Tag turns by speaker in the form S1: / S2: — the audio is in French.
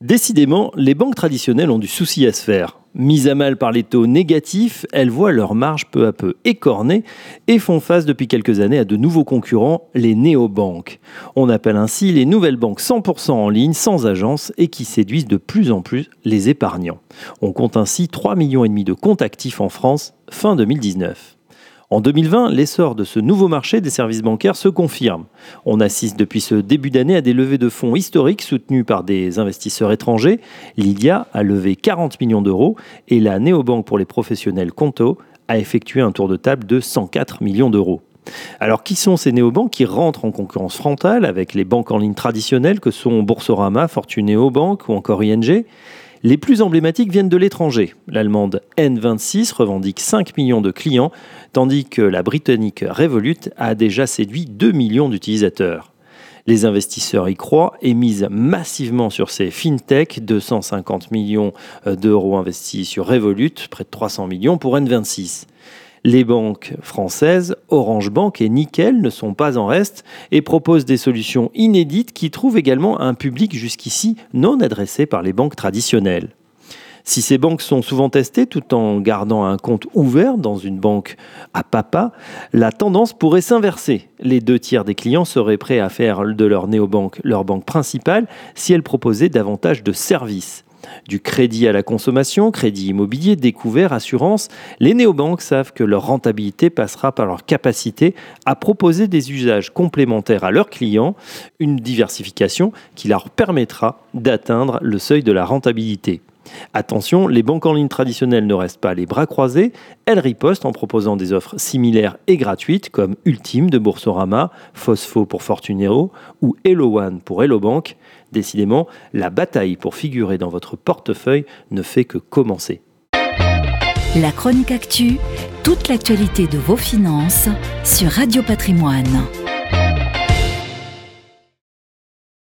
S1: Décidément, les banques traditionnelles ont du souci à se faire. Mises à mal par les taux négatifs, elles voient leur marge peu à peu écornée et font face depuis quelques années à de nouveaux concurrents, les néobanques. On appelle ainsi les nouvelles banques 100% en ligne, sans agence et qui séduisent de plus en plus les épargnants. On compte ainsi 3,5 millions de comptes actifs en France fin 2019. En 2020, l'essor de ce nouveau marché des services bancaires se confirme. On assiste depuis ce début d'année à des levées de fonds historiques soutenues par des investisseurs étrangers. Lydia a levé 40 millions d'euros et la néobanque pour les professionnels Conto a effectué un tour de table de 104 millions d'euros. Alors, qui sont ces néobanques qui rentrent en concurrence frontale avec les banques en ligne traditionnelles que sont Boursorama, Fortuneo Bank ou encore ING les plus emblématiques viennent de l'étranger. L'allemande N26 revendique 5 millions de clients, tandis que la britannique Revolut a déjà séduit 2 millions d'utilisateurs. Les investisseurs y croient et misent massivement sur ces fintech, 250 millions d'euros investis sur Revolut, près de 300 millions pour N26. Les banques françaises, Orange Bank et Nickel, ne sont pas en reste et proposent des solutions inédites qui trouvent également un public jusqu'ici non adressé par les banques traditionnelles. Si ces banques sont souvent testées tout en gardant un compte ouvert dans une banque à papa, la tendance pourrait s'inverser. Les deux tiers des clients seraient prêts à faire de leur néobanque leur banque principale si elle proposait davantage de services. Du crédit à la consommation, crédit immobilier, découvert, assurance, les néobanques savent que leur rentabilité passera par leur capacité à proposer des usages complémentaires à leurs clients, une diversification qui leur permettra d'atteindre le seuil de la rentabilité. Attention, les banques en ligne traditionnelles ne restent pas les bras croisés, elles ripostent en proposant des offres similaires et gratuites comme Ultime de Boursorama, Phospho pour Fortunero ou Hello One pour Hello Bank. Décidément, la bataille pour figurer dans votre portefeuille ne fait que commencer.
S2: La chronique actu, toute l'actualité de vos finances sur Radio Patrimoine.